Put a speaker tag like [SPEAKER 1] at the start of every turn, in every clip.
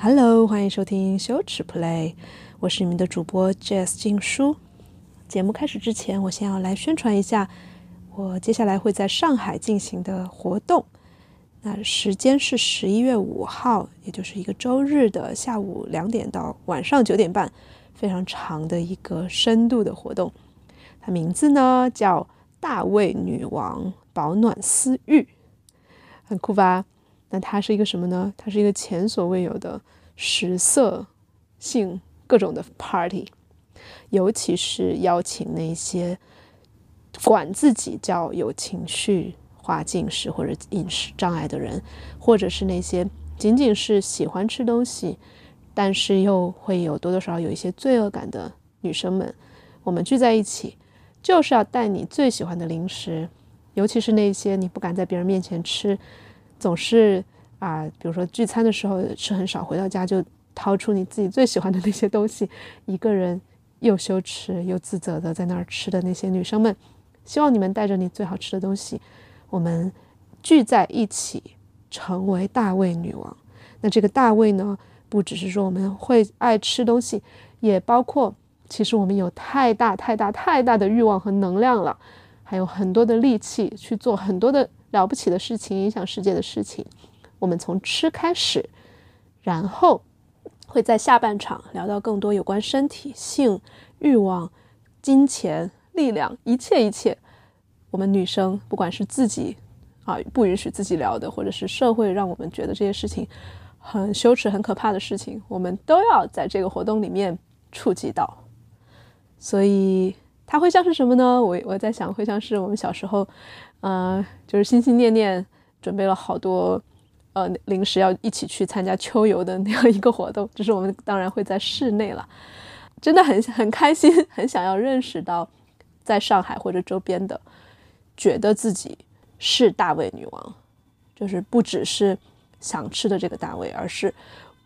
[SPEAKER 1] Hello，欢迎收听羞耻 Play，我是你们的主播 Jazz 静书。节目开始之前，我先要来宣传一下我接下来会在上海进行的活动。那时间是十一月五号，也就是一个周日的下午两点到晚上九点半，非常长的一个深度的活动。它名字呢叫“大卫女王保暖私域”，很酷吧？那它是一个什么呢？它是一个前所未有的食色性各种的 party，尤其是邀请那些管自己叫有情绪化进食或者饮食障碍的人，或者是那些仅仅是喜欢吃东西，但是又会有多多少少有一些罪恶感的女生们，我们聚在一起，就是要带你最喜欢的零食，尤其是那些你不敢在别人面前吃。总是啊，比如说聚餐的时候吃很少，回到家就掏出你自己最喜欢的那些东西，一个人又羞耻又自责的在那儿吃的那些女生们，希望你们带着你最好吃的东西，我们聚在一起，成为大胃女王。那这个大胃呢，不只是说我们会爱吃东西，也包括其实我们有太大太大太大的欲望和能量了，还有很多的力气去做很多的。了不起的事情，影响世界的事情，我们从吃开始，然后会在下半场聊到更多有关身体、性、欲望、金钱、力量，一切一切。我们女生不管是自己啊不允许自己聊的，或者是社会让我们觉得这些事情很羞耻、很可怕的事情，我们都要在这个活动里面触及到。所以它会像是什么呢？我我在想，会像是我们小时候。嗯，就是心心念念准备了好多呃零食，要一起去参加秋游的那样一个活动。就是我们当然会在室内了，真的很很开心，很想要认识到在上海或者周边的，觉得自己是大胃女王，就是不只是想吃的这个大胃，而是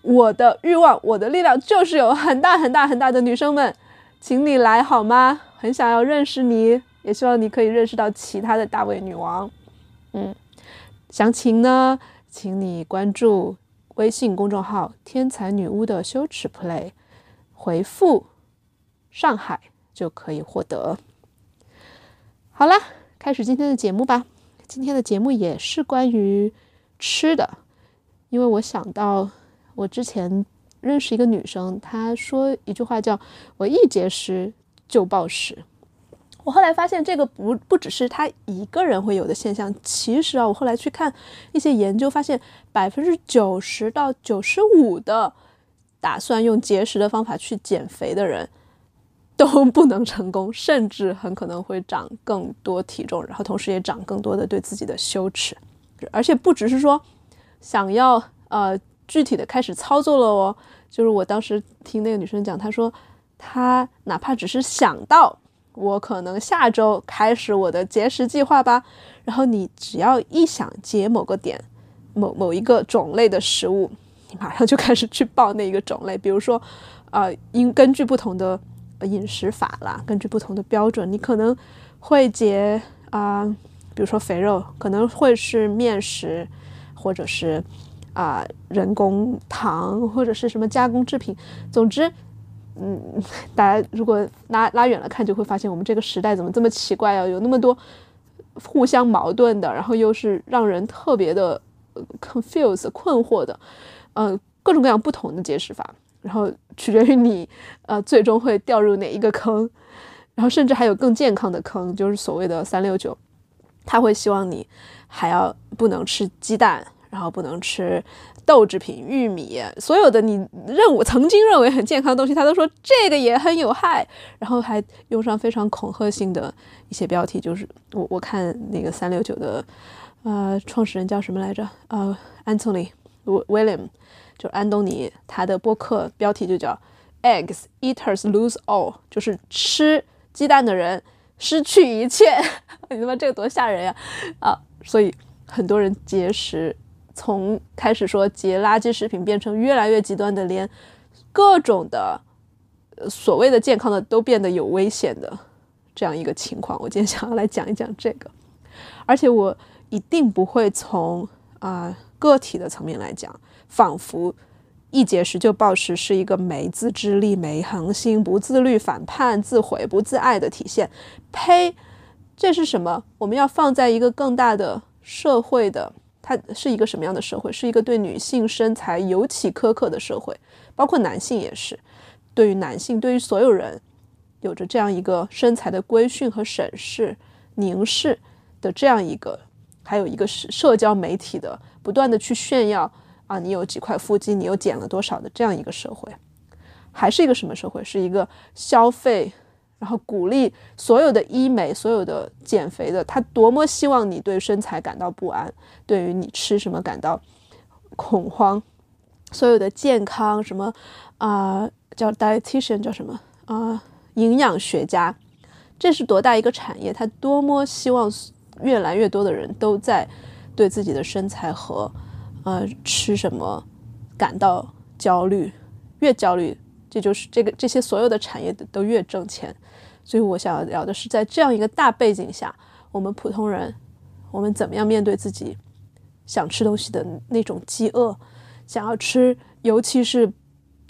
[SPEAKER 1] 我的欲望、我的力量就是有很大很大很大的女生们，请你来好吗？很想要认识你。也希望你可以认识到其他的大胃女王，嗯，详情呢，请你关注微信公众号“天才女巫的羞耻 play”，回复“上海”就可以获得。好了，开始今天的节目吧。今天的节目也是关于吃的，因为我想到我之前认识一个女生，她说一句话叫“我一节食就暴食”。我后来发现，这个不不只是他一个人会有的现象。其实啊，我后来去看一些研究，发现百分之九十到九十五的打算用节食的方法去减肥的人，都不能成功，甚至很可能会长更多体重，然后同时也长更多的对自己的羞耻。而且不只是说想要呃具体的开始操作了哦，就是我当时听那个女生讲，她说她哪怕只是想到。我可能下周开始我的节食计划吧。然后你只要一想节某个点、某某一个种类的食物，你马上就开始去报那一个种类。比如说，呃，因根据不同的饮食法啦，根据不同的标准，你可能会节啊，比如说肥肉可能会是面食，或者是啊人工糖，或者是什么加工制品。总之。嗯，大家如果拉拉远了看，就会发现我们这个时代怎么这么奇怪啊？有那么多互相矛盾的，然后又是让人特别的 confuse 困惑的，呃，各种各样不同的解释法，然后取决于你呃最终会掉入哪一个坑，然后甚至还有更健康的坑，就是所谓的三六九，他会希望你还要不能吃鸡蛋，然后不能吃。豆制品、玉米，所有的你认为曾经认为很健康的东西，他都说这个也很有害，然后还用上非常恐吓性的一些标题。就是我我看那个三六九的，呃，创始人叫什么来着？呃，Anthony William，就安东尼，他的播客标题就叫 Eggs Eaters Lose All，就是吃鸡蛋的人失去一切。你他妈这个多吓人呀！啊，所以很多人节食。从开始说节垃圾食品，变成越来越极端的，连各种的所谓的健康的都变得有危险的这样一个情况。我今天想要来讲一讲这个，而且我一定不会从啊个体的层面来讲，仿佛一节食就暴食是一个没自制力、没恒心、不自律、反叛、自毁、不自爱的体现。呸！这是什么？我们要放在一个更大的社会的，它是一个什么样的社会？是一个对女性身材尤其苛刻的社会，包括男性也是。对于男性，对于所有人，有着这样一个身材的规训和审视、凝视的这样一个，还有一个是社交媒体的不断的去炫耀。啊，你有几块腹肌，你又减了多少的这样一个社会，还是一个什么社会？是一个消费，然后鼓励所有的医美、所有的减肥的，他多么希望你对身材感到不安，对于你吃什么感到恐慌，所有的健康什么啊，叫 dietitian 叫什么啊，营养学家，这是多大一个产业？他多么希望越来越多的人都在对自己的身材和。呃，吃什么感到焦虑，越焦虑，这就是这个这些所有的产业都越挣钱。所以我想要聊的是，在这样一个大背景下，我们普通人，我们怎么样面对自己想吃东西的那种饥饿，想要吃，尤其是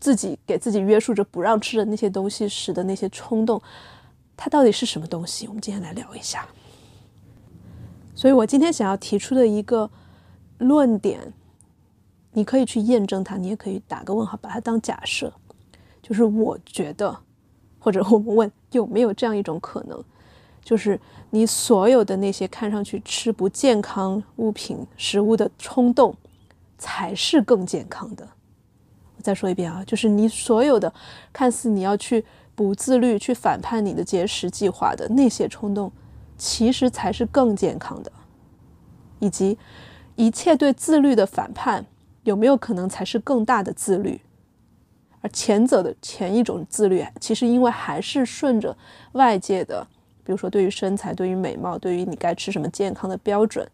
[SPEAKER 1] 自己给自己约束着不让吃的那些东西时的那些冲动，它到底是什么东西？我们今天来聊一下。所以我今天想要提出的一个论点。你可以去验证它，你也可以打个问号，把它当假设。就是我觉得，或者我们问有没有这样一种可能，就是你所有的那些看上去吃不健康物品、食物的冲动，才是更健康的。我再说一遍啊，就是你所有的看似你要去不自律、去反叛你的节食计划的那些冲动，其实才是更健康的，以及一切对自律的反叛。有没有可能才是更大的自律？而前者的前一种自律，其实因为还是顺着外界的，比如说对于身材、对于美貌、对于你该吃什么健康的标准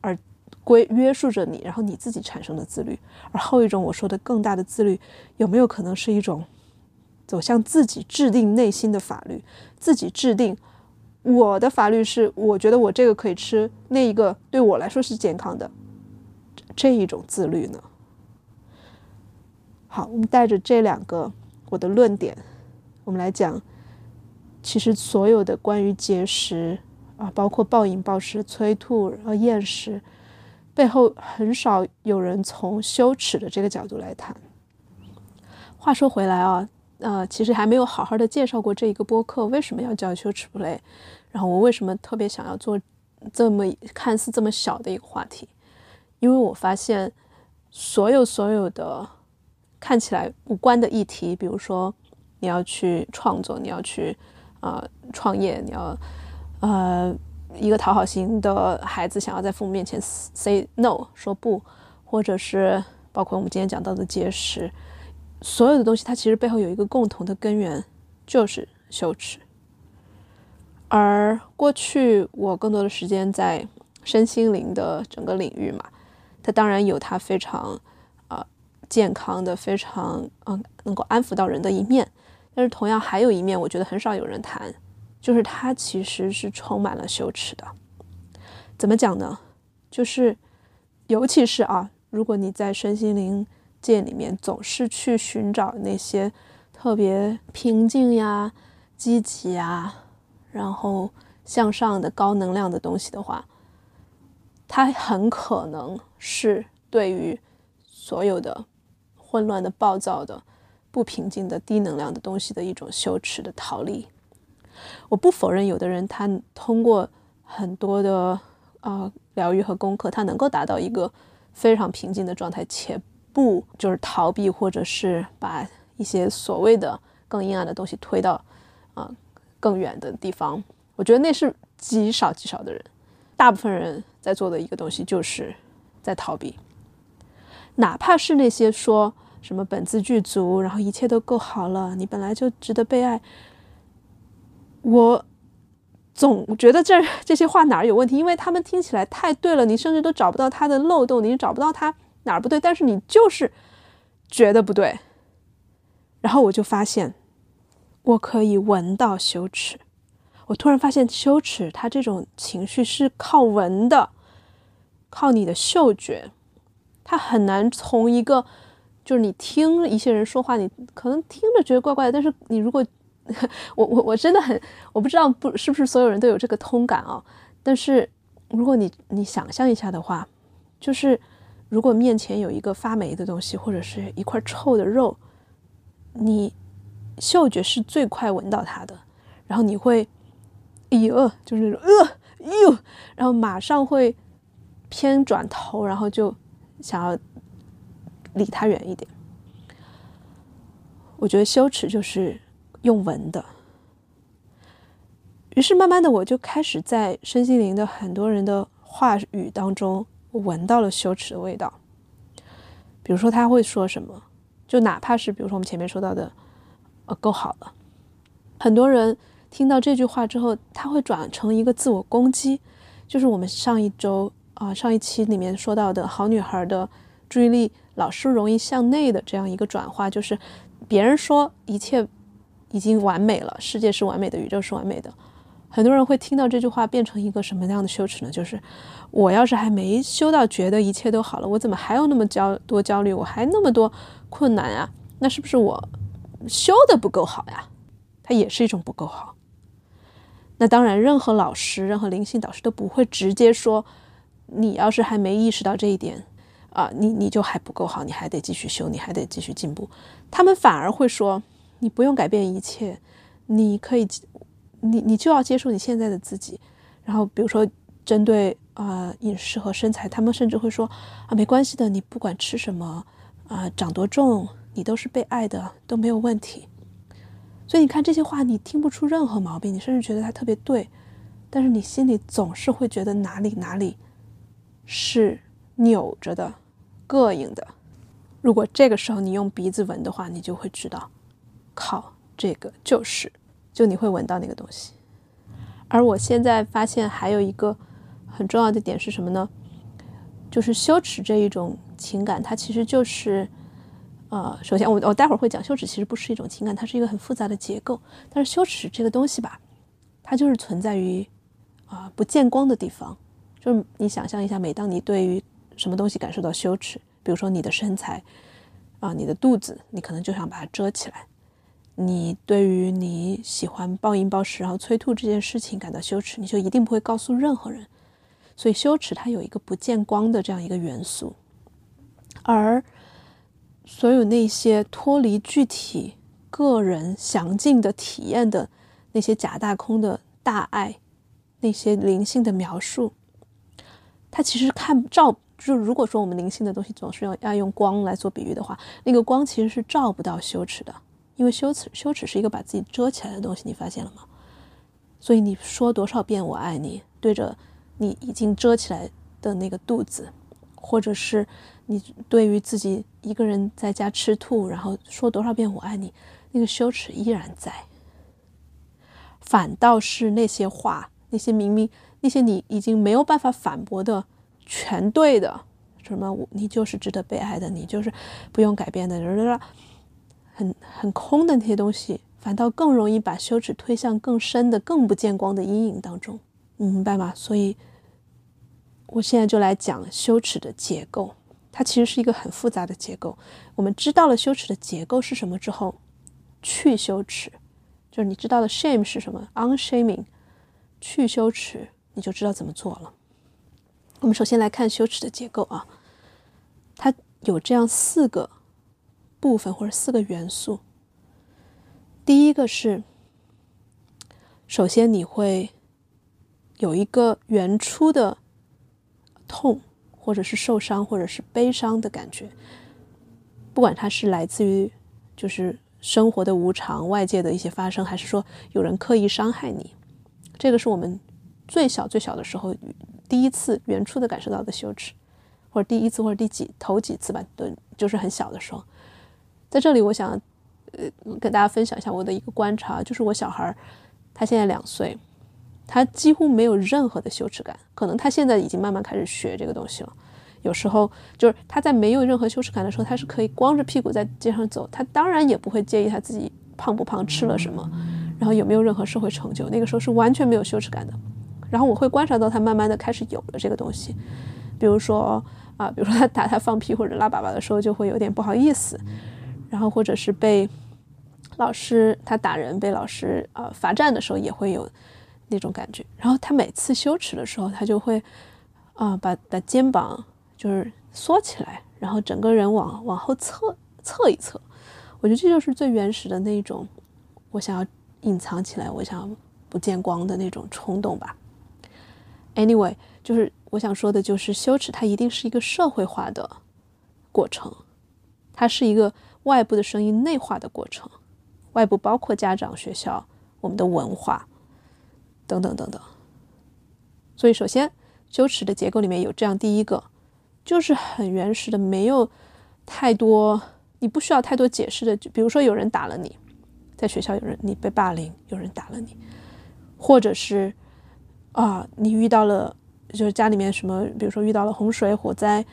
[SPEAKER 1] 而规约束着你，然后你自己产生的自律。而后一种我说的更大的自律，有没有可能是一种走向自己制定内心的法律，自己制定我的法律是我觉得我这个可以吃，那一个对我来说是健康的。这一种自律呢？好，我们带着这两个我的论点，我们来讲，其实所有的关于节食啊，包括暴饮暴食、催吐、然后厌食，背后很少有人从羞耻的这个角度来谈。话说回来啊，呃，其实还没有好好的介绍过这一个播客为什么要叫羞耻 play，然后我为什么特别想要做这么看似这么小的一个话题。因为我发现，所有所有的看起来无关的议题，比如说你要去创作，你要去啊创业，你要呃一个讨好型的孩子想要在父母面前 say no 说不，或者是包括我们今天讲到的节食，所有的东西它其实背后有一个共同的根源，就是羞耻。而过去我更多的时间在身心灵的整个领域嘛。它当然有它非常，健康的、非常嗯能够安抚到人的一面，但是同样还有一面，我觉得很少有人谈，就是它其实是充满了羞耻的。怎么讲呢？就是尤其是啊，如果你在身心灵界里面总是去寻找那些特别平静呀、积极呀，然后向上的高能量的东西的话。它很可能是对于所有的混乱的、暴躁的、不平静的、低能量的东西的一种羞耻的逃离。我不否认，有的人他通过很多的啊疗愈和功课，他能够达到一个非常平静的状态，且不就是逃避或者是把一些所谓的更阴暗的东西推到啊更远的地方。我觉得那是极少极少的人。大部分人在做的一个东西，就是在逃避。哪怕是那些说什么本自具足，然后一切都够好了，你本来就值得被爱，我总觉得这 这些话哪儿有问题？因为他们听起来太对了，你甚至都找不到他的漏洞，你找不到他哪儿不对，但是你就是觉得不对。然后我就发现，我可以闻到羞耻。我突然发现，羞耻，它这种情绪是靠闻的，靠你的嗅觉，它很难从一个就是你听一些人说话，你可能听着觉得怪怪的，但是你如果 我我我真的很我不知道不是不是所有人都有这个通感啊，但是如果你你想象一下的话，就是如果面前有一个发霉的东西，或者是一块臭的肉，你嗅觉是最快闻到它的，然后你会，哎呦，就是那种呃哟，然后马上会偏转头，然后就想要离他远一点。我觉得羞耻就是用闻的，于是慢慢的我就开始在身心灵的很多人的话语当中，我闻到了羞耻的味道。比如说他会说什么，就哪怕是比如说我们前面说到的，呃，够好了。很多人听到这句话之后，他会转成一个自我攻击，就是我们上一周啊上一期里面说到的好女孩的注意力老是容易向内的这样一个转化，就是。别人说一切已经完美了，世界是完美的，宇宙是完美的。很多人会听到这句话，变成一个什么样的羞耻呢？就是我要是还没修到觉得一切都好了，我怎么还有那么焦多焦虑？我还那么多困难啊？那是不是我修的不够好呀？它也是一种不够好。那当然，任何老师、任何灵性导师都不会直接说，你要是还没意识到这一点。啊，你你就还不够好，你还得继续修，你还得继续进步。他们反而会说，你不用改变一切，你可以，你你就要接受你现在的自己。然后比如说针对啊饮食和身材，他们甚至会说啊没关系的，你不管吃什么啊长多重，你都是被爱的，都没有问题。所以你看这些话，你听不出任何毛病，你甚至觉得它特别对，但是你心里总是会觉得哪里哪里是扭着的。膈应的，如果这个时候你用鼻子闻的话，你就会知道，靠，这个就是，就你会闻到那个东西。而我现在发现还有一个很重要的点是什么呢？就是羞耻这一种情感，它其实就是，呃，首先我我待会儿会讲，羞耻其实不是一种情感，它是一个很复杂的结构。但是羞耻这个东西吧，它就是存在于啊不见光的地方。就是你想象一下，每当你对于什么东西感受到羞耻？比如说你的身材，啊，你的肚子，你可能就想把它遮起来。你对于你喜欢暴饮暴食然后催吐这件事情感到羞耻，你就一定不会告诉任何人。所以羞耻它有一个不见光的这样一个元素，而所有那些脱离具体个人详尽的体验的那些假大空的大爱，那些灵性的描述。它其实看不照，就如果说我们灵性的东西总是要要用光来做比喻的话，那个光其实是照不到羞耻的，因为羞耻羞耻是一个把自己遮起来的东西，你发现了吗？所以你说多少遍我爱你，对着你已经遮起来的那个肚子，或者是你对于自己一个人在家吃吐，然后说多少遍我爱你，那个羞耻依然在，反倒是那些话，那些明明。那些你已经没有办法反驳的全对的，什么你就是值得被爱的，你就是不用改变的，很很空的那些东西，反倒更容易把羞耻推向更深的、更不见光的阴影当中，你明白吗？所以，我现在就来讲羞耻的结构，它其实是一个很复杂的结构。我们知道了羞耻的结构是什么之后，去羞耻，就是你知道了 shame 是什么，unshaming，去羞耻。你就知道怎么做了。我们首先来看羞耻的结构啊，它有这样四个部分或者四个元素。第一个是，首先你会有一个原初的痛，或者是受伤，或者是悲伤的感觉，不管它是来自于就是生活的无常、外界的一些发生，还是说有人刻意伤害你，这个是我们。最小最小的时候，第一次原初的感受到的羞耻，或者第一次或者第几头几次吧，对，就是很小的时候。在这里，我想呃跟大家分享一下我的一个观察，就是我小孩儿他现在两岁，他几乎没有任何的羞耻感，可能他现在已经慢慢开始学这个东西了。有时候就是他在没有任何羞耻感的时候，他是可以光着屁股在街上走，他当然也不会介意他自己胖不胖，吃了什么，然后有没有任何社会成就，那个时候是完全没有羞耻感的。然后我会观察到他慢慢的开始有了这个东西，比如说啊，比如说他打他放屁或者拉粑粑的时候，就会有点不好意思，然后或者是被老师他打人被老师啊罚站的时候，也会有那种感觉。然后他每次羞耻的时候，他就会啊把把肩膀就是缩起来，然后整个人往往后侧侧一侧。我觉得这就是最原始的那种，我想要隐藏起来，我想要不见光的那种冲动吧。Anyway，就是我想说的，就是羞耻，它一定是一个社会化的过程，它是一个外部的声音内化的过程。外部包括家长、学校、我们的文化等等等等。所以，首先，羞耻的结构里面有这样第一个，就是很原始的，没有太多，你不需要太多解释的。就比如说，有人打了你，在学校有人你被霸凌，有人打了你，或者是。啊，你遇到了，就是家里面什么，比如说遇到了洪水、火灾，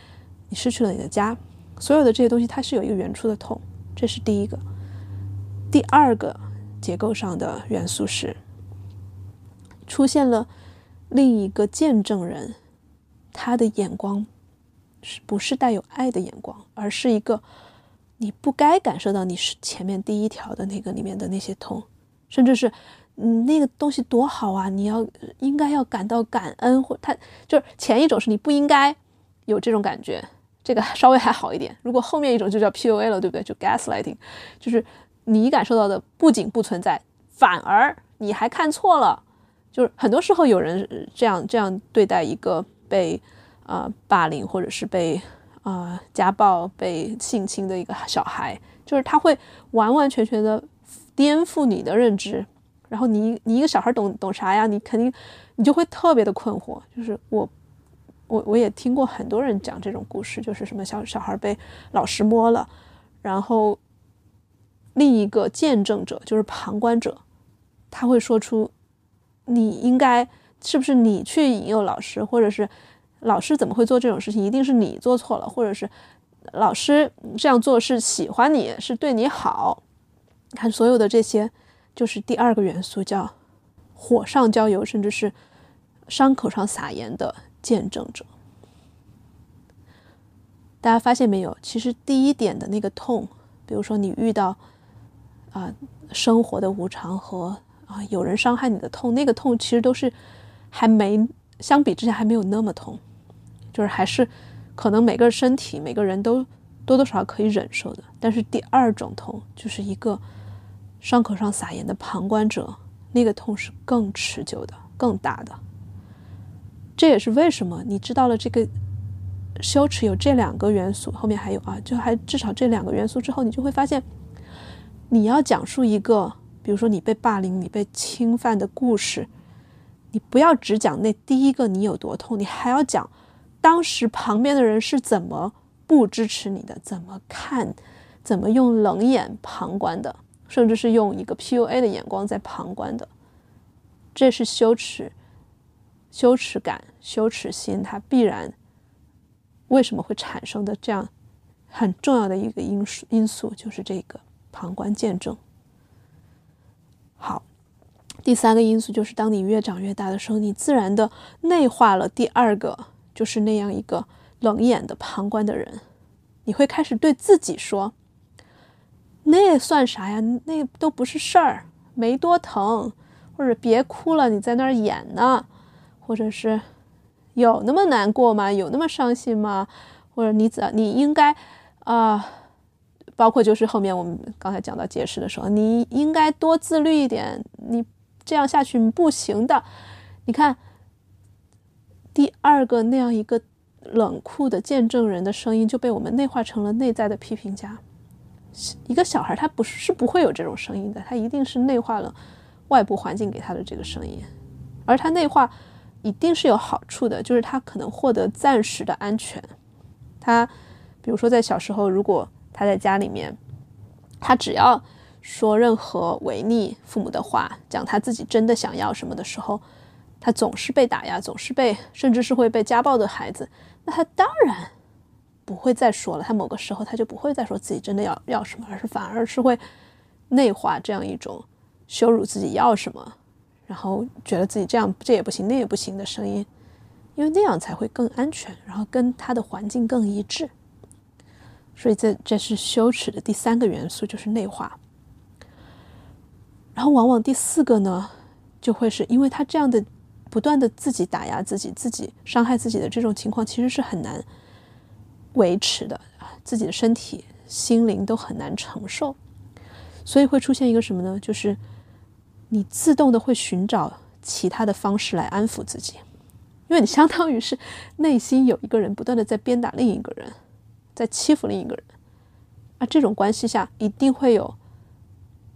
[SPEAKER 1] 你失去了你的家，所有的这些东西，它是有一个原初的痛，这是第一个。第二个结构上的元素是，出现了另一个见证人，他的眼光是不是带有爱的眼光，而是一个你不该感受到你是前面第一条的那个里面的那些痛，甚至是。嗯，那个东西多好啊！你要应该要感到感恩，或他就是前一种是你不应该有这种感觉，这个稍微还好一点。如果后面一种就叫 PUA 了，对不对？就 gaslighting，就是你感受到的不仅不存在，反而你还看错了。就是很多时候有人这样这样对待一个被啊霸凌或者是被啊家暴、被性侵的一个小孩，就是他会完完全全的颠覆你的认知。然后你你一个小孩懂懂啥呀？你肯定你就会特别的困惑。就是我我我也听过很多人讲这种故事，就是什么小小孩被老师摸了，然后另一个见证者就是旁观者，他会说出你应该是不是你去引诱老师，或者是老师怎么会做这种事情？一定是你做错了，或者是老师这样做是喜欢你是对你好。你看所有的这些。就是第二个元素，叫火上浇油，甚至是伤口上撒盐的见证者。大家发现没有？其实第一点的那个痛，比如说你遇到啊生活的无常和啊有人伤害你的痛，那个痛其实都是还没相比之下还没有那么痛，就是还是可能每个身体每个人都多多少少可以忍受的。但是第二种痛就是一个。伤口上撒盐的旁观者，那个痛是更持久的、更大的。这也是为什么你知道了这个羞耻有这两个元素，后面还有啊，就还至少这两个元素之后，你就会发现，你要讲述一个，比如说你被霸凌、你被侵犯的故事，你不要只讲那第一个你有多痛，你还要讲当时旁边的人是怎么不支持你的，怎么看，怎么用冷眼旁观的。甚至是用一个 PUA 的眼光在旁观的，这是羞耻、羞耻感、羞耻心，它必然为什么会产生的这样很重要的一个因素因素，就是这个旁观见证。好，第三个因素就是当你越长越大的时候，你自然的内化了第二个，就是那样一个冷眼的旁观的人，你会开始对自己说。那算啥呀？那都不是事儿，没多疼，或者别哭了，你在那儿演呢，或者是有那么难过吗？有那么伤心吗？或者你怎你应该啊，包括就是后面我们刚才讲到解释的时候，你应该多自律一点，你这样下去不行的。你看第二个那样一个冷酷的见证人的声音就被我们内化成了内在的批评家。一个小孩他不是是不会有这种声音的，他一定是内化了外部环境给他的这个声音，而他内化一定是有好处的，就是他可能获得暂时的安全。他比如说在小时候，如果他在家里面，他只要说任何违逆父母的话，讲他自己真的想要什么的时候，他总是被打压，总是被甚至是会被家暴的孩子，那他当然。不会再说了，他某个时候他就不会再说自己真的要要什么，而是反而是会内化这样一种羞辱自己要什么，然后觉得自己这样这也不行那也不行的声音，因为那样才会更安全，然后跟他的环境更一致。所以这这是羞耻的第三个元素，就是内化。然后往往第四个呢，就会是因为他这样的不断的自己打压自己、自己伤害自己的这种情况，其实是很难维持的，自己的身体、心灵都很难承受，所以会出现一个什么呢？就是你自动的会寻找其他的方式来安抚自己，因为你相当于是内心有一个人不断的在鞭打另一个人，在欺负另一个人，啊，这种关系下一定会有。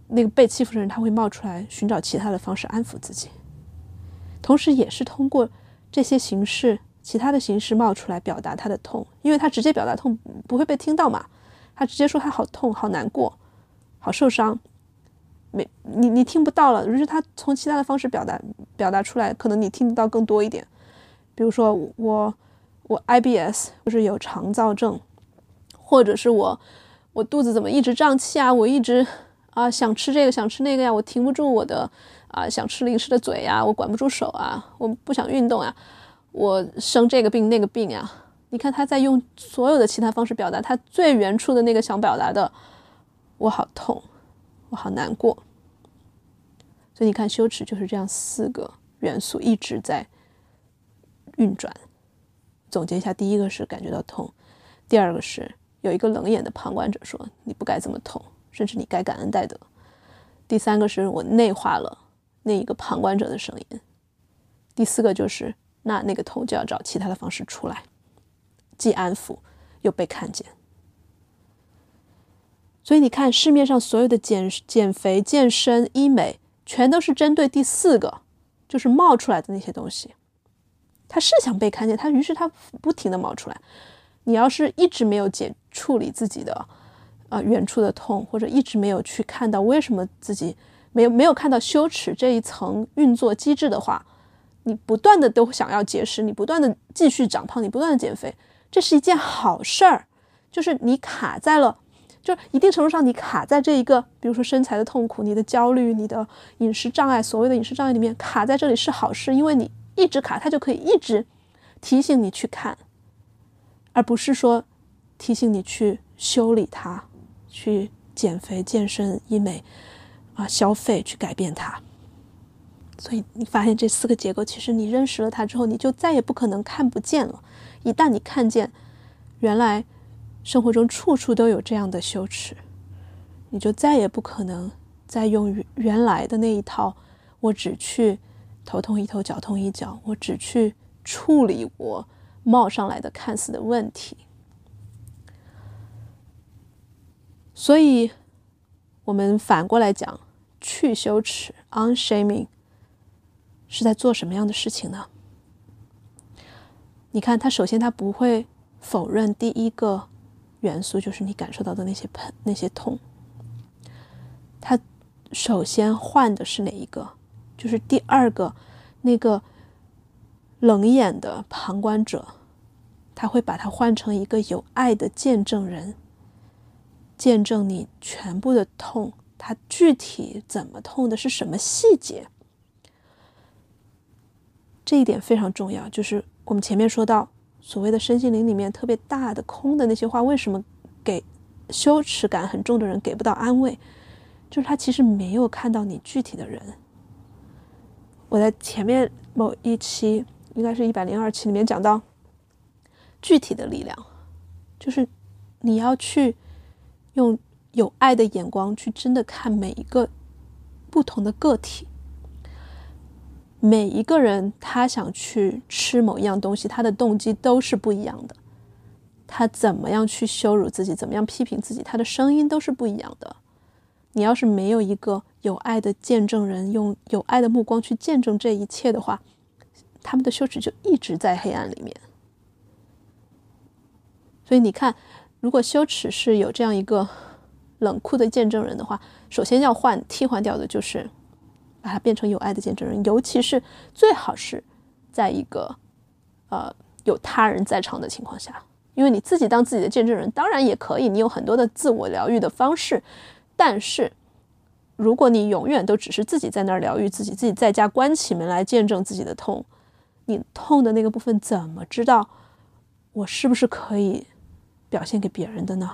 [SPEAKER 1] 那个被欺负的人，他会冒出来寻找其他的方式安抚自己，同时也是通过这些形式、其他的形式冒出来表达他的痛，因为他直接表达痛不会被听到嘛，他直接说他好痛、好难过、好受伤，没你你听不到了，于是他从其他的方式表达表达出来，可能你听得到更多一点，比如说我我 IBS 就是有肠燥症，或者是我我肚子怎么一直胀气啊，我一直。啊，想吃这个，想吃那个呀，我停不住我的啊，想吃零食的嘴呀，我管不住手啊，我不想运动呀，我生这个病那个病呀。你看他在用所有的其他方式表达他最原初的那个想表达的，我好痛，我好难过。所以你看，羞耻就是这样四个元素一直在运转。总结一下，第一个是感觉到痛，第二个是有一个冷眼的旁观者说你不该这么痛。甚至你该感恩戴德。第三个是我内化了那一个旁观者的声音。第四个就是那那个痛就要找其他的方式出来，既安抚又被看见。所以你看市面上所有的减减肥、健身、医美，全都是针对第四个，就是冒出来的那些东西。他是想被看见，他于是他不停的冒出来。你要是一直没有解处理自己的。啊，远处的痛，或者一直没有去看到为什么自己没有没有看到羞耻这一层运作机制的话，你不断的都想要节食，你不断的继续长胖，你不断的减肥，这是一件好事儿。就是你卡在了，就一定程度上你卡在这一个，比如说身材的痛苦、你的焦虑、你的饮食障碍，所谓的饮食障碍里面卡在这里是好事，因为你一直卡，它就可以一直提醒你去看，而不是说提醒你去修理它。去减肥、健身、医美，啊，消费去改变它。所以你发现这四个结构，其实你认识了它之后，你就再也不可能看不见了。一旦你看见，原来生活中处处都有这样的羞耻，你就再也不可能再用原来的那一套。我只去头痛一头，脚痛一脚，我只去处理我冒上来的看似的问题。所以，我们反过来讲，去羞耻 （unshaming） 是在做什么样的事情呢？你看，他首先他不会否认第一个元素，就是你感受到的那些疼、那些痛。他首先换的是哪一个？就是第二个，那个冷眼的旁观者，他会把它换成一个有爱的见证人。见证你全部的痛，他具体怎么痛的，是什么细节？这一点非常重要。就是我们前面说到，所谓的身心灵里面特别大的空的那些话，为什么给羞耻感很重的人给不到安慰？就是他其实没有看到你具体的人。我在前面某一期，应该是一百零二期里面讲到，具体的力量，就是你要去。用有爱的眼光去真的看每一个不同的个体，每一个人他想去吃某一样东西，他的动机都是不一样的。他怎么样去羞辱自己，怎么样批评自己，他的声音都是不一样的。你要是没有一个有爱的见证人，用有爱的目光去见证这一切的话，他们的羞耻就一直在黑暗里面。所以你看。如果羞耻是有这样一个冷酷的见证人的话，首先要换替换掉的就是把它变成有爱的见证人，尤其是最好是在一个呃有他人在场的情况下，因为你自己当自己的见证人当然也可以，你有很多的自我疗愈的方式，但是如果你永远都只是自己在那儿疗愈自己，自己在家关起门来见证自己的痛，你痛的那个部分怎么知道我是不是可以表现给别人的呢？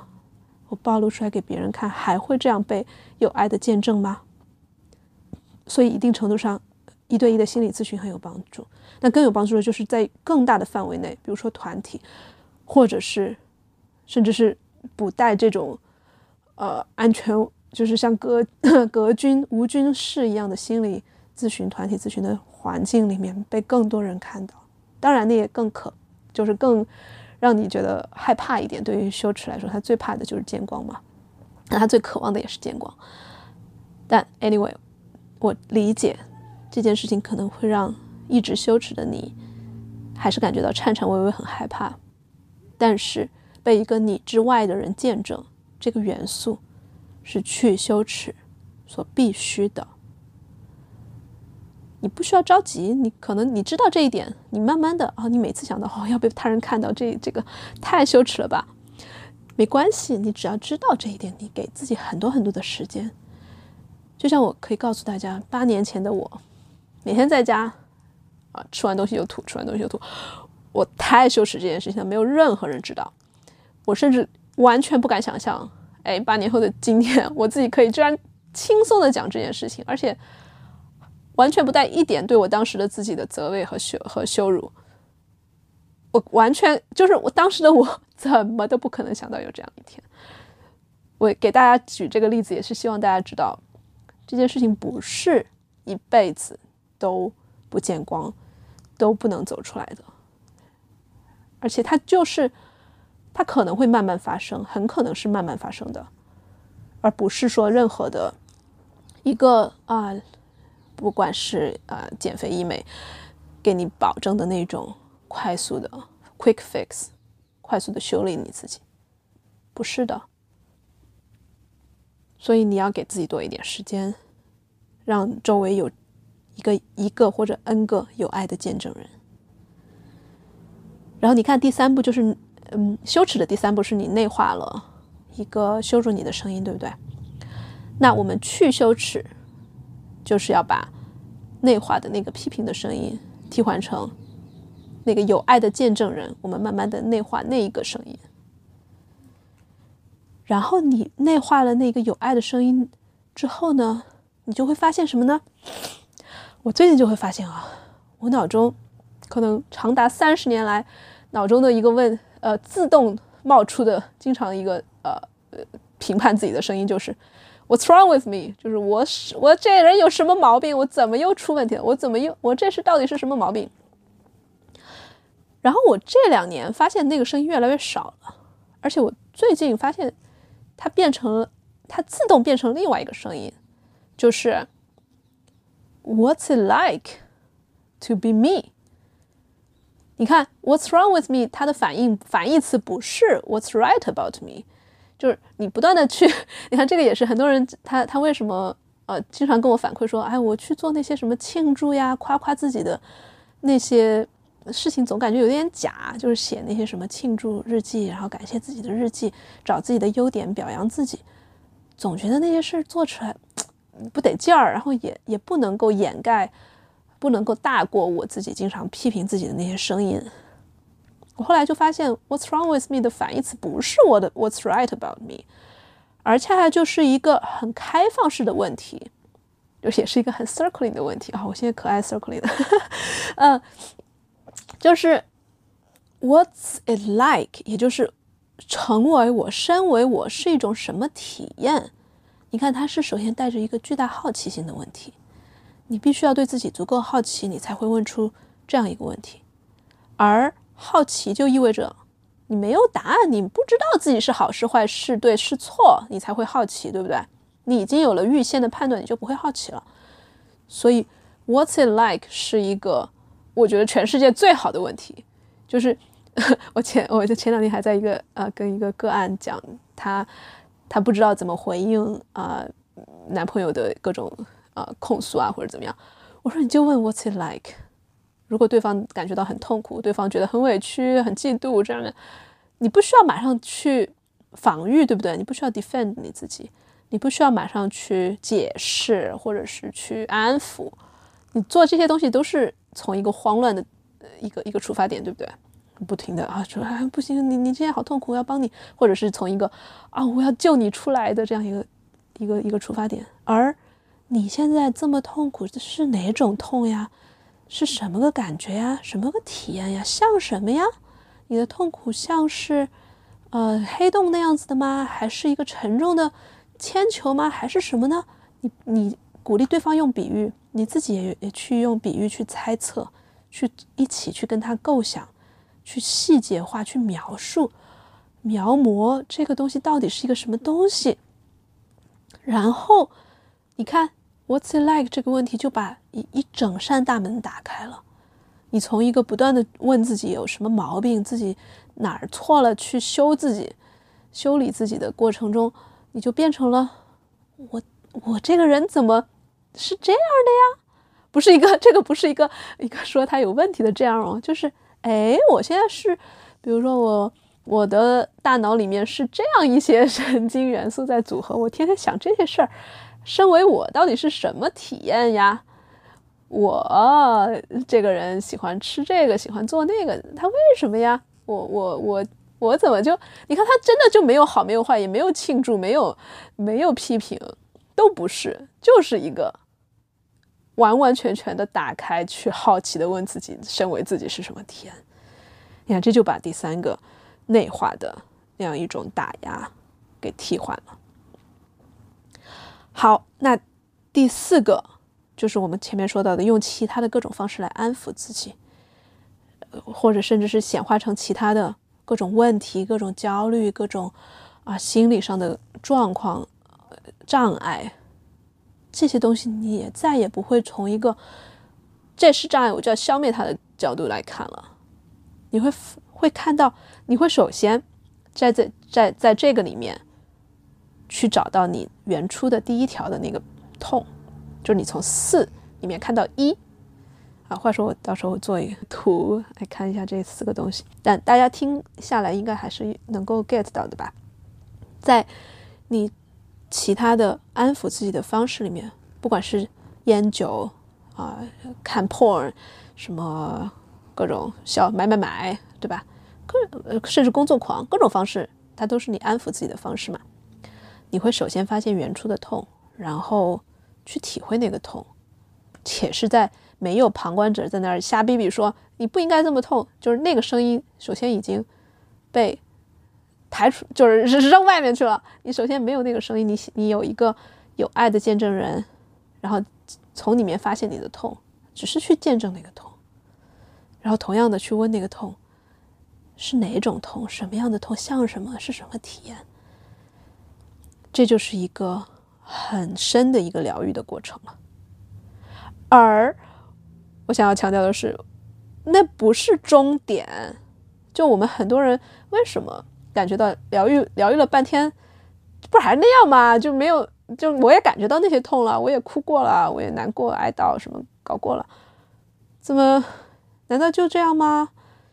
[SPEAKER 1] 我暴露出来给别人看，还会这样被有爱的见证吗？所以，一定程度上，一对一的心理咨询很有帮助。那更有帮助的就是在更大的范围内，比如说团体，或者是甚至是不带这种呃安全，就是像隔隔军无军事一样的心理咨询团体咨询的环境里面，被更多人看到。当然，那也更可，就是更让你觉得害怕一点。对于羞耻来说，他最怕的就是见光嘛，那他最渴望的也是见光。但 anyway。我理解这件事情可能会让一直羞耻的你，还是感觉到颤颤巍巍、很害怕。但是被一个你之外的人见证，这个元素是去羞耻所必须的。你不需要着急，你可能你知道这一点，你慢慢的啊，你每次想到哦要被他人看到，这这个太羞耻了吧？没关系，你只要知道这一点，你给自己很多很多的时间。就像我可以告诉大家，八年前的我，每天在家，啊，吃完东西就吐，吃完东西就吐，我太羞耻这件事情了，没有任何人知道，我甚至完全不敢想象，哎，八年后的今天，我自己可以居然轻松的讲这件事情，而且完全不带一点对我当时的自己的责备和羞和羞辱，我完全就是我当时的我，怎么都不可能想到有这样一天。我给大家举这个例子，也是希望大家知道。这件事情不是一辈子都不见光，都不能走出来的，而且它就是，它可能会慢慢发生，很可能是慢慢发生的，而不是说任何的一个啊，不管是啊减肥医美给你保证的那种快速的 quick fix，快速的修理你自己，不是的。所以你要给自己多一点时间，让周围有一个一个或者 n 个有爱的见证人。然后你看第三步就是，嗯，羞耻的第三步是你内化了一个羞辱你的声音，对不对？那我们去羞耻，就是要把内化的那个批评的声音替换成那个有爱的见证人。我们慢慢的内化那一个声音。然后你内化了那个有爱的声音之后呢，你就会发现什么呢？我最近就会发现啊，我脑中可能长达三十年来脑中的一个问呃自动冒出的经常一个呃呃评判自己的声音就是 What's wrong with me？就是我我这人有什么毛病？我怎么又出问题了？我怎么又我这是到底是什么毛病？然后我这两年发现那个声音越来越少了，而且我最近发现。它变成了，它自动变成另外一个声音，就是 What's it like to be me？你看 What's wrong with me？它的反应反义词不是 What's right about me？就是你不断的去，你看这个也是很多人他他为什么呃经常跟我反馈说，哎，我去做那些什么庆祝呀、夸夸自己的那些。事情总感觉有点假，就是写那些什么庆祝日记，然后感谢自己的日记，找自己的优点，表扬自己，总觉得那些事做出来不得劲儿，然后也也不能够掩盖，不能够大过我自己经常批评自己的那些声音。我后来就发现，What's wrong with me 的反义词不是我的 What's right about me，而恰恰就是一个很开放式的问题，就也是一个很 circling 的问题啊！我现在可爱 circling 的，嗯。就是 What's it like？也就是成为我、身为我是一种什么体验？你看，它是首先带着一个巨大好奇心的问题。你必须要对自己足够好奇，你才会问出这样一个问题。而好奇就意味着你没有答案，你不知道自己是好是坏、是对是错，你才会好奇，对不对？你已经有了预先的判断，你就不会好奇了。所以，What's it like？是一个。我觉得全世界最好的问题，就是 我前我就前两天还在一个呃跟一个个案讲，他他不知道怎么回应啊男朋友的各种啊控诉啊或者怎么样，我说你就问 What's it like？如果对方感觉到很痛苦，对方觉得很委屈、很嫉妒这样的，你不需要马上去防御，对不对？你不需要 defend 你自己，你不需要马上去解释或者是去安抚，你做这些东西都是。从一个慌乱的一个一个出发点，对不对？不停的啊说啊不行，你你现在好痛苦，我要帮你，或者是从一个啊我要救你出来的这样一个一个一个出发点。而你现在这么痛苦，这是哪种痛呀？是什么个感觉呀？什么个体验呀？像什么呀？你的痛苦像是呃黑洞那样子的吗？还是一个沉重的铅球吗？还是什么呢？你你鼓励对方用比喻，你自己也也去用比喻去猜测，去一起去跟他构想。去细节化去描述、描摹这个东西到底是一个什么东西，然后你看 “What's it like” 这个问题就把一一整扇大门打开了。你从一个不断的问自己有什么毛病、自己哪儿错了去修自己、修理自己的过程中，你就变成了我我这个人怎么是这样的呀？不是一个这个不是一个一个说他有问题的这样哦，就是。哎，我现在是，比如说我我的大脑里面是这样一些 神经元素在组合，我天天想这些事儿。身为我到底是什么体验呀？我这个人喜欢吃这个，喜欢做那个，他为什么呀？我我我我怎么就？你看他真的就没有好，没有坏，也没有庆祝，没有没有批评，都不是，就是一个。完完全全的打开，去好奇的问自己，身为自己是什么天？你看，这就把第三个内化的那样一种打压给替换了。好，那第四个就是我们前面说到的，用其他的各种方式来安抚自己，或者甚至是显化成其他的各种问题、各种焦虑、各种啊心理上的状况、障碍。这些东西你也再也不会从一个这是障碍，我就要消灭它的角度来看了。你会会看到，你会首先在在在在这个里面去找到你原初的第一条的那个痛，就是你从四里面看到一啊。话说我到时候做一个图来看一下这四个东西，但大家听下来应该还是能够 get 到的吧？在你。其他的安抚自己的方式里面，不管是烟酒啊、看 porn，什么各种小买买买，对吧？各甚至工作狂，各种方式，它都是你安抚自己的方式嘛。你会首先发现原初的痛，然后去体会那个痛，且是在没有旁观者在那儿瞎逼逼说你不应该这么痛，就是那个声音首先已经被。排除就是扔外面去了。你首先没有那个声音，你你有一个有爱的见证人，然后从里面发现你的痛，只是去见证那个痛，然后同样的去问那个痛是哪种痛，什么样的痛，像什么，是什么体验。这就是一个很深的一个疗愈的过程了。而我想要强调的是，那不是终点。就我们很多人为什么？感觉到疗愈，疗愈了半天，不还是那样吗？就没有，就我也感觉到那些痛了，我也哭过了，我也难过、哀悼什么搞过了，怎么？难道就这样吗？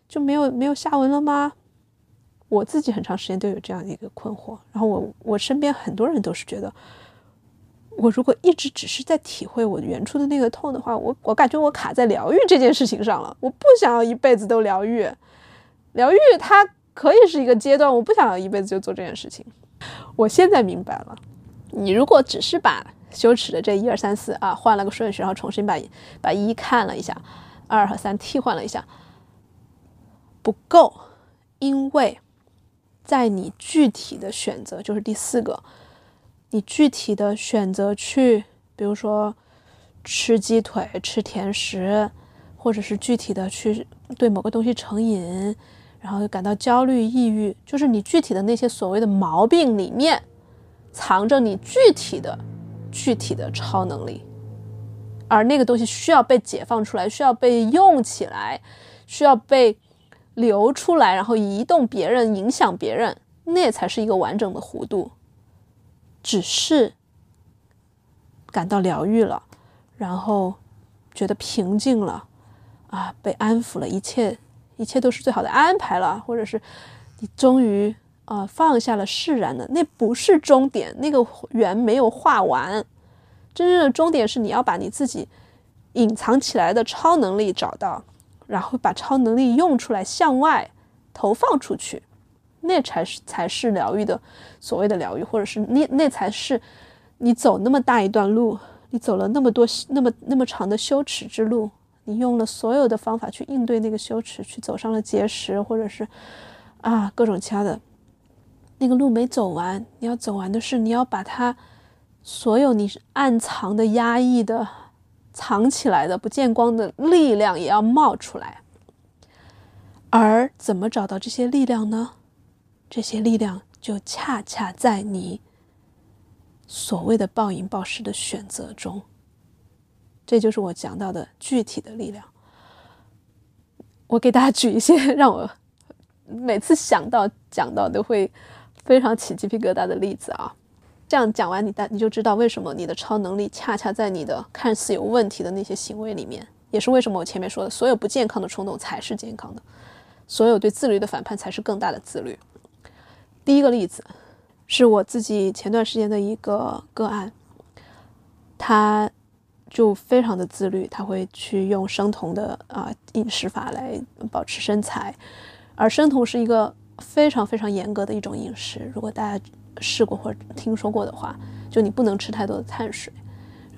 [SPEAKER 1] 就没有没有下文了吗？我自己很长时间都有这样的一个困惑。然后我我身边很多人都是觉得，我如果一直只是在体会我原初的那个痛的话，我我感觉我卡在疗愈这件事情上了。我不想要一辈子都疗愈，疗愈它。可以是一个阶段，我不想要一辈子就做这件事情。我现在明白了，你如果只是把羞耻的这一二三四啊换了个顺序，然后重新把把一看了一下，二和三替换了一下，不够，因为在你具体的选择，就是第四个，你具体的选择去，比如说吃鸡腿、吃甜食，或者是具体的去对某个东西成瘾。然后感到焦虑、抑郁，就是你具体的那些所谓的毛病里面，藏着你具体的、具体的超能力，而那个东西需要被解放出来，需要被用起来，需要被流出来，然后移动别人、影响别人，那才是一个完整的弧度。只是感到疗愈了，然后觉得平静了，啊，被安抚了，一切。一切都是最好的安排了，或者是你终于啊放下了释然的，那不是终点，那个圆没有画完。真正的终点是你要把你自己隐藏起来的超能力找到，然后把超能力用出来，向外投放出去，那才是才是疗愈的所谓的疗愈，或者是那那才是你走那么大一段路，你走了那么多那么那么长的羞耻之路，你用了所有的方法去应对那个羞耻，去走上了结石，或者是啊各种其他的，那个路没走完，你要走完的是你要把它所有你暗藏的压抑的。藏起来的不见光的力量也要冒出来，而怎么找到这些力量呢？这些力量就恰恰在你所谓的暴饮暴食的选择中。这就是我讲到的具体的力量。我给大家举一些 让我每次想到讲到都会非常起鸡皮疙瘩的例子啊。这样讲完，你大你就知道为什么你的超能力恰恰在你的看似有问题的那些行为里面，也是为什么我前面说的所有不健康的冲动才是健康的，所有对自律的反叛才是更大的自律。第一个例子是我自己前段时间的一个个案，他就非常的自律，他会去用生酮的啊饮食法来保持身材，而生酮是一个非常非常严格的一种饮食，如果大家。试过或者听说过的话，就你不能吃太多的碳水，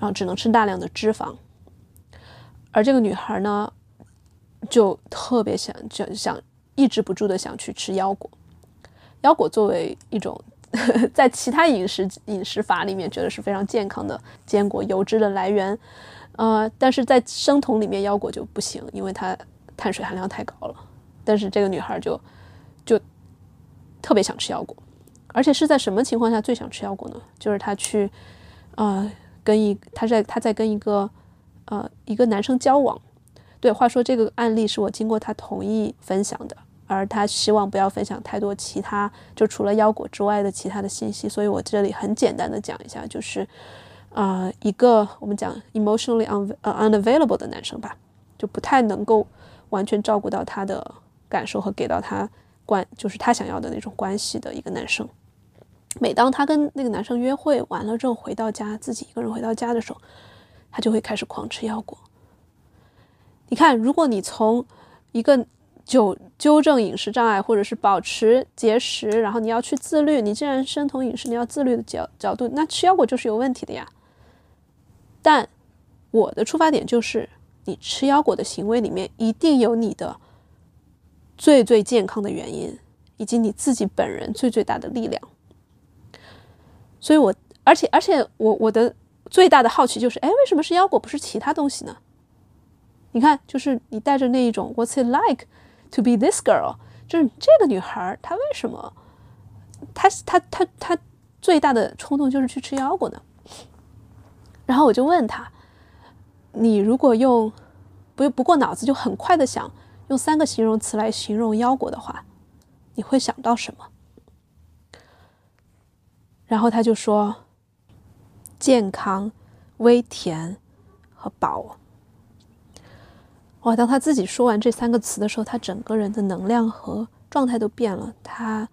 [SPEAKER 1] 然后只能吃大量的脂肪。而这个女孩呢，就特别想就想抑制不住的想去吃腰果。腰果作为一种 在其他饮食饮食法里面觉得是非常健康的坚果油脂的来源，呃，但是在生酮里面腰果就不行，因为它碳水含量太高了。但是这个女孩就就特别想吃腰果。而且是在什么情况下最想吃腰果呢？就是他去，呃，跟一他在他在跟一个呃一个男生交往。对，话说这个案例是我经过他同意分享的，而他希望不要分享太多其他就除了腰果之外的其他的信息，所以我这里很简单的讲一下，就是呃一个我们讲 emotionally un unavailable 的男生吧，就不太能够完全照顾到他的感受和给到他关就是他想要的那种关系的一个男生。每当他跟那个男生约会完了之后回到家，自己一个人回到家的时候，他就会开始狂吃腰果。你看，如果你从一个纠纠正饮食障碍，或者是保持节食，然后你要去自律，你既然生酮饮食，你要自律的角角度，那吃腰果就是有问题的呀。但我的出发点就是，你吃腰果的行为里面一定有你的最最健康的原因，以及你自己本人最最大的力量。所以，我而且而且我我的最大的好奇就是，哎，为什么是腰果不是其他东西呢？你看，就是你带着那一种 What's it like to be this girl？就是这个女孩，她为什么，她她她她最大的冲动就是去吃腰果呢？然后我就问她，你如果用不不过脑子就很快的想用三个形容词来形容腰果的话，你会想到什么？然后他就说：“健康、微甜和饱。”哇！当他自己说完这三个词的时候，他整个人的能量和状态都变了。他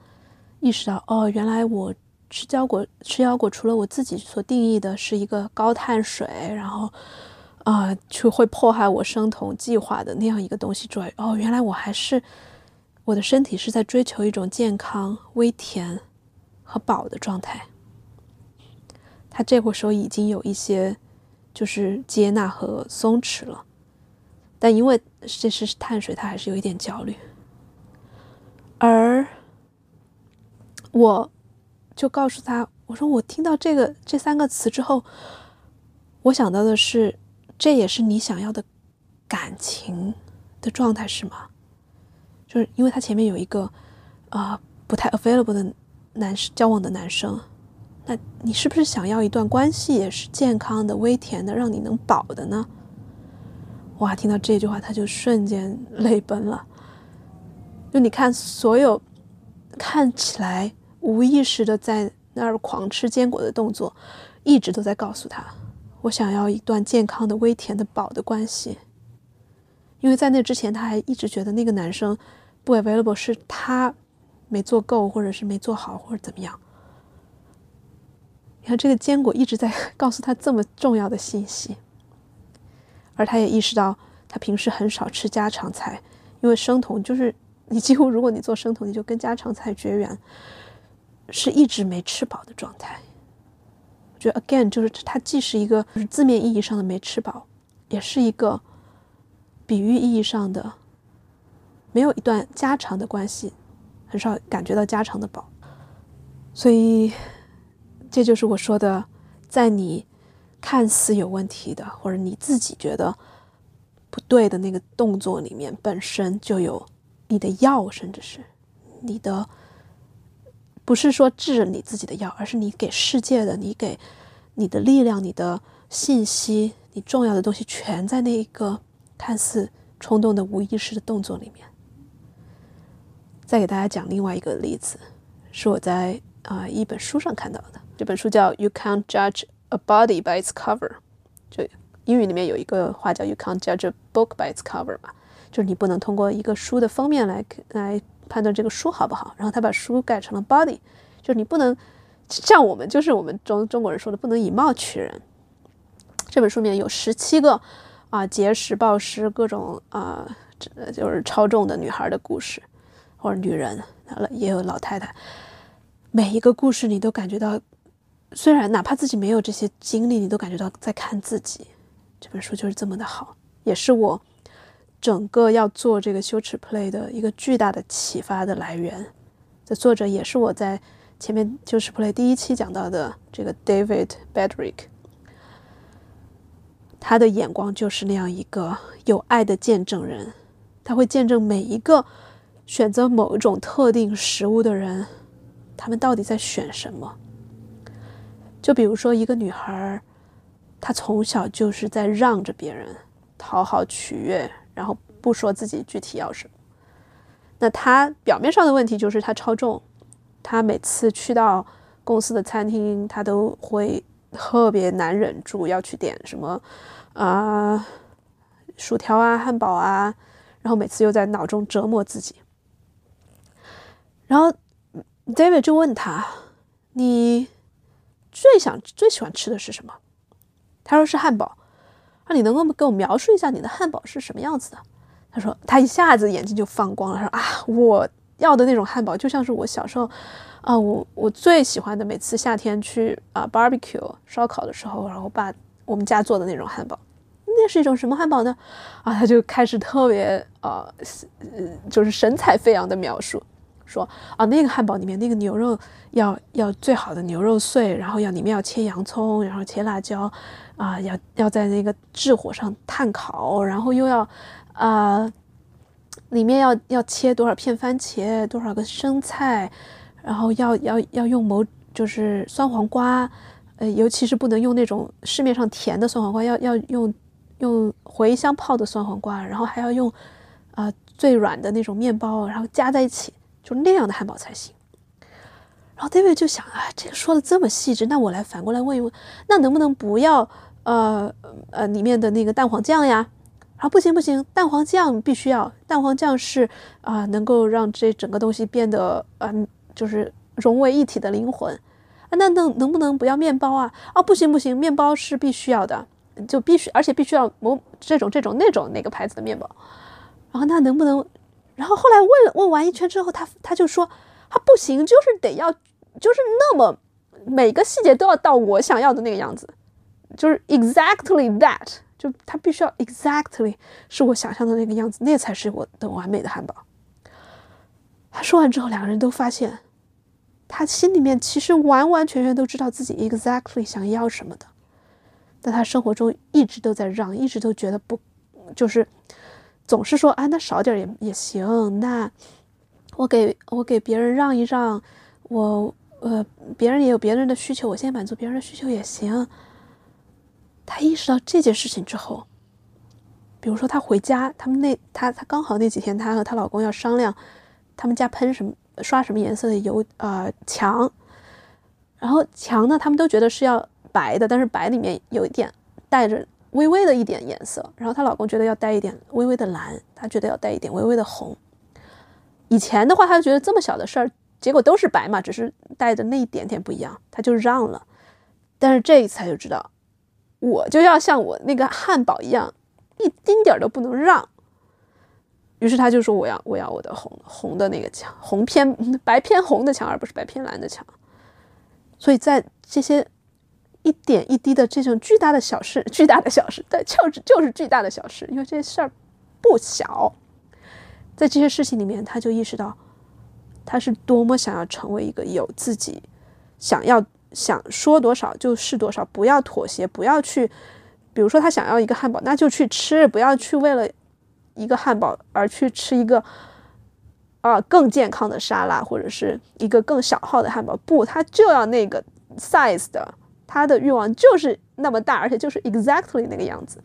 [SPEAKER 1] 意识到，哦，原来我吃腰果，吃腰果除了我自己所定义的是一个高碳水，然后啊，就会破坏我生酮计划的那样一个东西之外，哦，原来我还是我的身体是在追求一种健康、微甜。和饱的状态，他这会时候已经有一些就是接纳和松弛了，但因为这是碳水，他还是有一点焦虑。而我就告诉他，我说我听到这个这三个词之后，我想到的是，这也是你想要的感情的状态是吗？就是因为他前面有一个啊不太 available 的。男生交往的男生，那你是不是想要一段关系也是健康的、微甜的，让你能饱的呢？哇，听到这句话，他就瞬间泪奔了。就你看，所有看起来无意识的在那儿狂吃坚果的动作，一直都在告诉他：我想要一段健康的、微甜的、饱的关系。因为在那之前，他还一直觉得那个男生不 available 是他。没做够，或者是没做好，或者怎么样？你看，这个坚果一直在 告诉他这么重要的信息，而他也意识到他平时很少吃家常菜，因为生酮就是你几乎如果你做生酮，你就跟家常菜绝缘，是一直没吃饱的状态。我觉得 again 就是它既是一个就是字面意义上的没吃饱，也是一个比喻意义上的没有一段家常的关系，很少感觉到家常的饱。所以这就是我说的，在你看似有问题的，或者你自己觉得。不对的那个动作里面本身就有你的药，甚至是你的，不是说治你自己的药，而是你给世界的、你给你的力量、你的信息、你重要的东西，全在那一个看似冲动的无意识的动作里面。再给大家讲另外一个例子，是我在啊一本书上看到的，这本书叫《You Can't Judge a Body by Its Cover》，就。英语里面有一个话叫 "You can't judge a book by its cover" 嘛，就是你不能通过一个书的封面来来判断这个书好不好。然后他把书改成了 body，就是你不能像我们就是我们中中国人说的不能以貌取人。这本书里面有十七个啊节食暴食各种啊就是超重的女孩的故事，或者女人，也有老太太。每一个故事你都感觉到，虽然哪怕自己没有这些经历，你都感觉到在看自己。这本书就是这么的好，也是我整个要做这个羞耻 play 的一个巨大的启发的来源。这作者也是我在前面羞耻 play 第一期讲到的这个 David Bedrick，他的眼光就是那样一个有爱的见证人，他会见证每一个选择某一种特定食物的人，他们到底在选什么。就比如说一个女孩。她从小就是在让着别人，讨好取悦，然后不说自己具体要什么。那她表面上的问题就是她超重，她每次去到公司的餐厅，她都会特别难忍住要去点什么啊薯条啊、汉堡啊，然后每次又在脑中折磨自己。然后 David 就问他：“你最想、最喜欢吃的是什么？”他说是汉堡，那你能够给我描述一下你的汉堡是什么样子的？他说他一下子眼睛就放光了，说啊，我要的那种汉堡就像是我小时候啊，我我最喜欢的，每次夏天去啊 barbecue 烧烤的时候，然后把我们家做的那种汉堡，那是一种什么汉堡呢？啊，他就开始特别啊，就是神采飞扬的描述。说啊，那个汉堡里面那个牛肉要要最好的牛肉碎，然后要里面要切洋葱，然后切辣椒，啊，要要在那个炙火上炭烤，然后又要啊，里面要要切多少片番茄，多少个生菜，然后要要要用某就是酸黄瓜，呃，尤其是不能用那种市面上甜的酸黄瓜，要要用用茴香泡的酸黄瓜，然后还要用啊最软的那种面包，然后加在一起。就那样的汉堡才行。然后 David 就想啊，这个说的这么细致，那我来反过来问一问，那能不能不要呃呃里面的那个蛋黄酱呀？啊，不行不行，蛋黄酱必须要，蛋黄酱是啊能够让这整个东西变得嗯就是融为一体的灵魂啊。那能能不能不要面包啊？啊，不行不行，面包是必须要的，就必须而且必须要某这种这种那种哪个牌子的面包。然后那能不能？然后后来问问完一圈之后，他他就说，他不行，就是得要，就是那么每个细节都要到我想要的那个样子，就是 exactly that，就他必须要 exactly 是我想象的那个样子，那才是我的完美的汉堡。他说完之后，两个人都发现，他心里面其实完完全全都知道自己 exactly 想要什么的，但他生活中一直都在让，一直都觉得不，就是。总是说啊，那少点也也行。那我给我给别人让一让，我呃，别人也有别人的需求，我先满足别人的需求也行。他意识到这件事情之后，比如说他回家，他们那他他刚好那几天，他和她老公要商量他们家喷什么刷什么颜色的油啊墙，然后墙呢，他们都觉得是要白的，但是白里面有一点带着。微微的一点颜色，然后她老公觉得要带一点微微的蓝，她觉得要带一点微微的红。以前的话，她就觉得这么小的事儿，结果都是白嘛，只是带的那一点点不一样，她就让了。但是这一次她就知道，我就要像我那个汉堡一样，一丁点儿都不能让。于是他就说：“我要，我要我的红红的那个墙，红偏白偏红的墙，而不是白偏蓝的墙。”所以在这些一点一滴的这种巨大的小事，巨大的小事，对，就是就是巨大的小事，因为这事儿不小。在这些事情里面，他就意识到，他是多么想要成为一个有自己想要想说多少就是多少，不要妥协，不要去，比如说他想要一个汉堡，那就去吃，不要去为了。一个汉堡，而去吃一个啊更健康的沙拉，或者是一个更小号的汉堡，不，他就要那个 size 的，他的欲望就是那么大，而且就是 exactly 那个样子。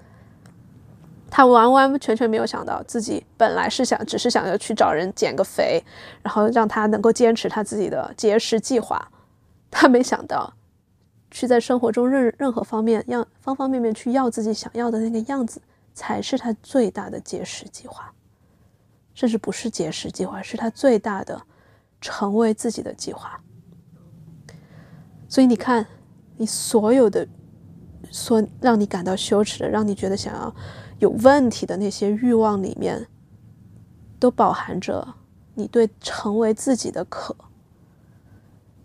[SPEAKER 1] 他完完全全没有想到自己本来是想，只是想要去找人减个肥，然后让他能够坚持他自己的节食计划。他没想到，去在生活中任任何方面要方方面面去要自己想要的那个样子。才是他最大的节食计划，甚至不是节食计划，是他最大的成为自己的计划。所以你看，你所有的所让你感到羞耻的，让你觉得想要有问题的那些欲望里面，都饱含着你对成为自己的渴，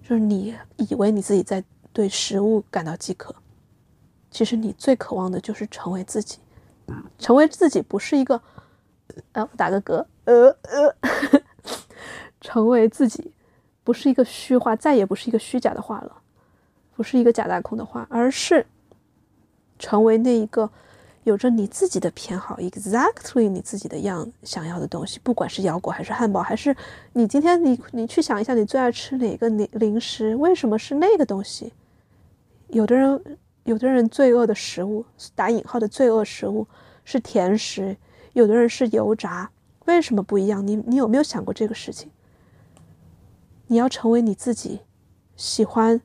[SPEAKER 1] 就是你以为你自己在对食物感到饥渴，其实你最渴望的就是成为自己。成为自己不是一个，呃，打个嗝，呃呃，成为自己不是一个虚话，再也不是一个虚假的话了，不是一个假大空的话，而是成为那一个有着你自己的偏好，exactly 你自己的样想要的东西，不管是腰果还是汉堡，还是你今天你你去想一下，你最爱吃哪个零零食？为什么是那个东西？有的人。有的人罪恶的食物打引号的罪恶食物是甜食，有的人是油炸，为什么不一样？你你有没有想过这个事情？你要成为你自己，喜欢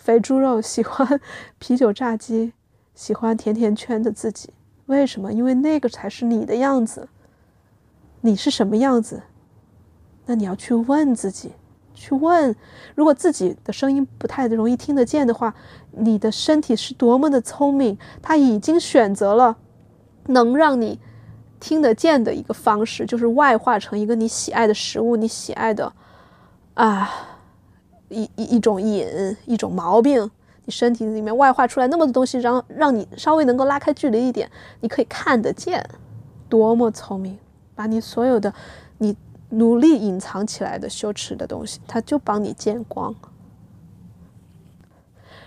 [SPEAKER 1] 肥猪肉，喜欢 啤酒炸鸡，喜欢甜甜圈的自己，为什么？因为那个才是你的样子。你是什么样子？那你要去问自己。去问，如果自己的声音不太容易听得见的话，你的身体是多么的聪明，它已经选择了能让你听得见的一个方式，就是外化成一个你喜爱的食物，你喜爱的啊一一一种瘾，一种毛病，你身体里面外化出来那么多东西，让让你稍微能够拉开距离一点，你可以看得见，多么聪明，把你所有的你。努力隐藏起来的羞耻的东西，他就帮你见光，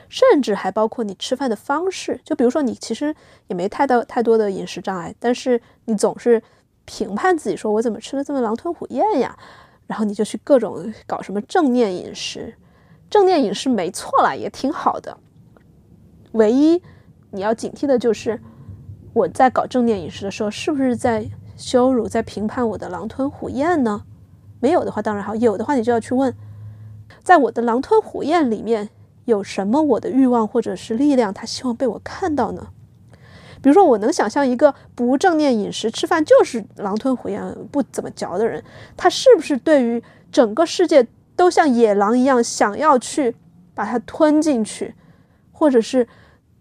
[SPEAKER 1] 甚至还包括你吃饭的方式。就比如说，你其实也没太多太多的饮食障碍，但是你总是评判自己，说我怎么吃的这么狼吞虎咽呀？然后你就去各种搞什么正念饮食。正念饮食没错啦，也挺好的。唯一你要警惕的就是，我在搞正念饮食的时候，是不是在？羞辱在评判我的狼吞虎咽呢？没有的话当然好，有的话你就要去问，在我的狼吞虎咽里面有什么我的欲望或者是力量，他希望被我看到呢？比如说，我能想象一个不正念饮食吃饭就是狼吞虎咽不怎么嚼的人，他是不是对于整个世界都像野狼一样想要去把它吞进去，或者是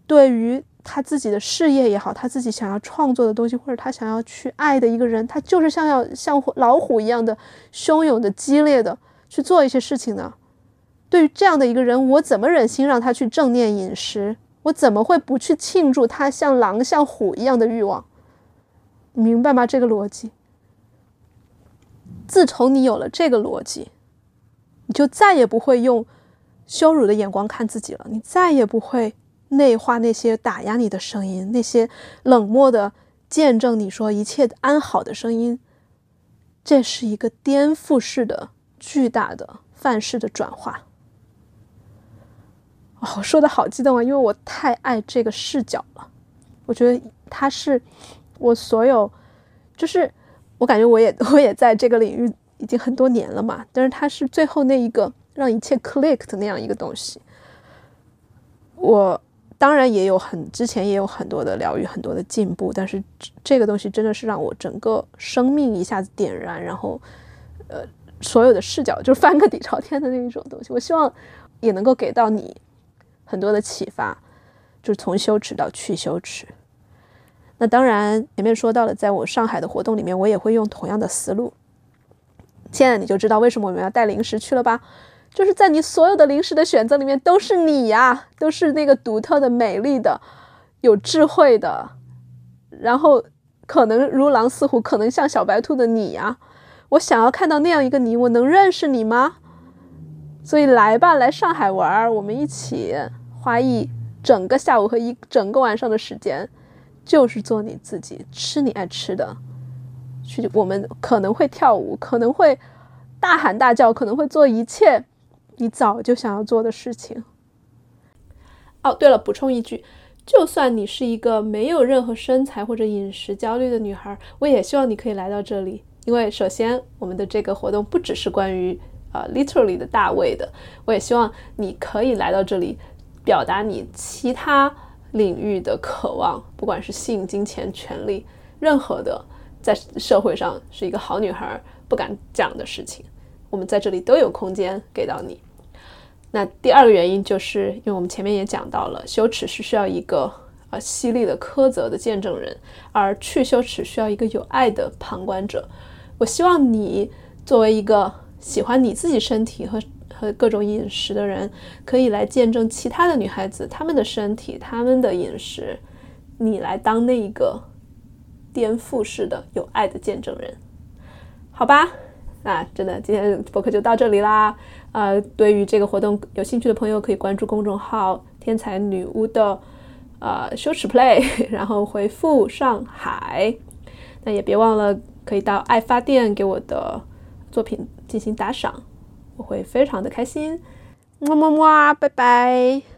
[SPEAKER 1] 对于？他自己的事业也好，他自己想要创作的东西，或者他想要去爱的一个人，他就是像要像老虎一样的汹涌的、激烈的去做一些事情呢？对于这样的一个人，我怎么忍心让他去正念饮食？我怎么会不去庆祝他像狼、像虎一样的欲望？明白吗？这个逻辑。自从你有了这个逻辑，你就再也不会用羞辱的眼光看自己了，你再也不会。内化那些打压你的声音，那些冷漠的见证你说一切安好的声音，这是一个颠覆式的、巨大的范式的转化。哦，说的好激动啊，因为我太爱这个视角了。我觉得它是我所有，就是我感觉我也 我也在这个领域已经很多年了嘛，但是它是最后那一个让一切 click 的那样一个东西，我。当然也有很之前也有很多的疗愈，很多的进步，但是这个东西真的是让我整个生命一下子点燃，然后，呃，所有的视角就翻个底朝天的那一种东西。我希望也能够给到你很多的启发，就是从羞耻到去羞耻。那当然，前面说到了，在我上海的活动里面，我也会用同样的思路。现在你就知道为什么我们要带零食去了吧？就是在你所有的零食的选择里面，都是你呀，都是那个独特的、美丽的、有智慧的，然后可能如狼似虎，可能像小白兔的你呀。我想要看到那样一个你，我能认识你吗？所以来吧，来上海玩，我们一起花一整个下午和一整个晚上的时间，就是做你自己，吃你爱吃的，去我们可能会跳舞，可能会大喊大叫，可能会做一切你早就想要做的事情。哦，对了，补充一句，就算你是一个没有任何身材或者饮食焦虑的女孩，我也希望你可以来到这里。因为首先，我们的这个活动不只是关于呃 literally 的大胃的，我也希望你可以来到这里，表达你其他领域的渴望，不管是性、金钱、权利，任何的在社会上是一个好女孩不敢讲的事情，我们在这里都有空间给到你。那第二个原因就是，因为我们前面也讲到了，羞耻是需要一个呃犀利的苛责的见证人，而去羞耻需要一个有爱的旁观者。我希望你作为一个喜欢你自己身体和各种饮食的人，可以来见证其他的女孩子她们的身体、她们的饮食，你来当那一个颠覆式的有爱的见证人，好吧？啊，真的，今天博客就到这里啦。呃，对于这个活动有兴趣的朋友，可以关注公众号“天才女巫”的呃羞耻 play，然后回复上海，那也别忘了。可以到爱发电给我的作品进行打赏，会非常的开心。么么么，拜拜。